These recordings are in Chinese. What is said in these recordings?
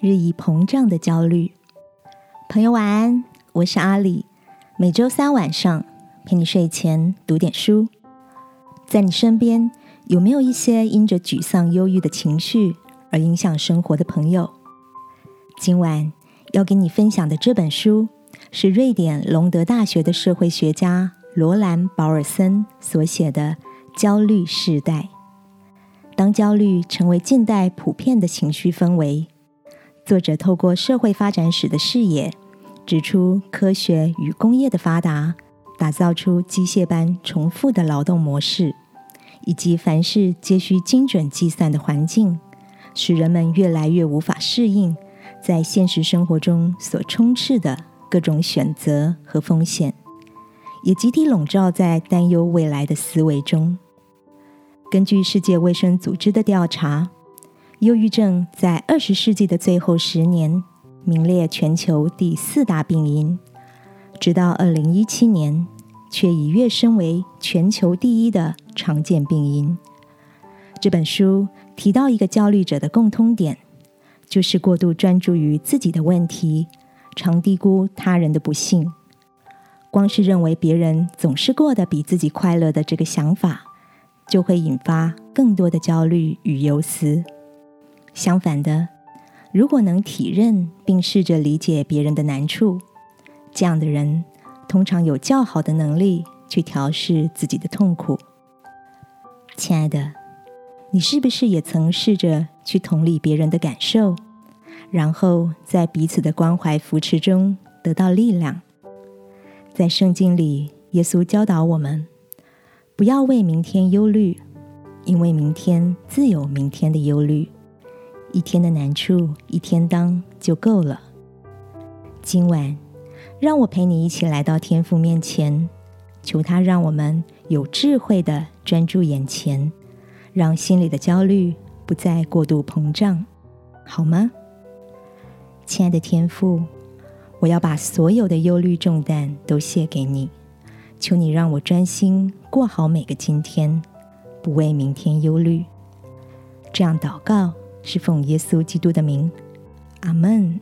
日益膨胀的焦虑，朋友晚安，我是阿里。每周三晚上陪你睡前读点书。在你身边有没有一些因着沮丧、忧郁的情绪而影响生活的朋友？今晚要跟你分享的这本书是瑞典隆德大学的社会学家罗兰·保尔森所写的《焦虑时代》。当焦虑成为近代普遍的情绪氛围。作者透过社会发展史的视野，指出科学与工业的发达，打造出机械般重复的劳动模式，以及凡事皆需精准计算的环境，使人们越来越无法适应在现实生活中所充斥的各种选择和风险，也集体笼罩在担忧未来的思维中。根据世界卫生组织的调查。忧郁症在二十世纪的最后十年名列全球第四大病因，直到二零一七年，却已跃升为全球第一的常见病因。这本书提到一个焦虑者的共通点，就是过度专注于自己的问题，常低估他人的不幸。光是认为别人总是过得比自己快乐的这个想法，就会引发更多的焦虑与忧思。相反的，如果能体认并试着理解别人的难处，这样的人通常有较好的能力去调试自己的痛苦。亲爱的，你是不是也曾试着去同理别人的感受，然后在彼此的关怀扶持中得到力量？在圣经里，耶稣教导我们，不要为明天忧虑，因为明天自有明天的忧虑。一天的难处，一天当就够了。今晚，让我陪你一起来到天父面前，求他让我们有智慧的专注眼前，让心里的焦虑不再过度膨胀，好吗？亲爱的天父，我要把所有的忧虑重担都卸给你，求你让我专心过好每个今天，不为明天忧虑。这样祷告。是奉耶稣基督的名，阿门。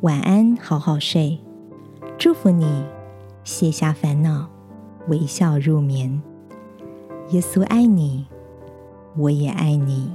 晚安，好好睡。祝福你卸下烦恼，微笑入眠。耶稣爱你，我也爱你。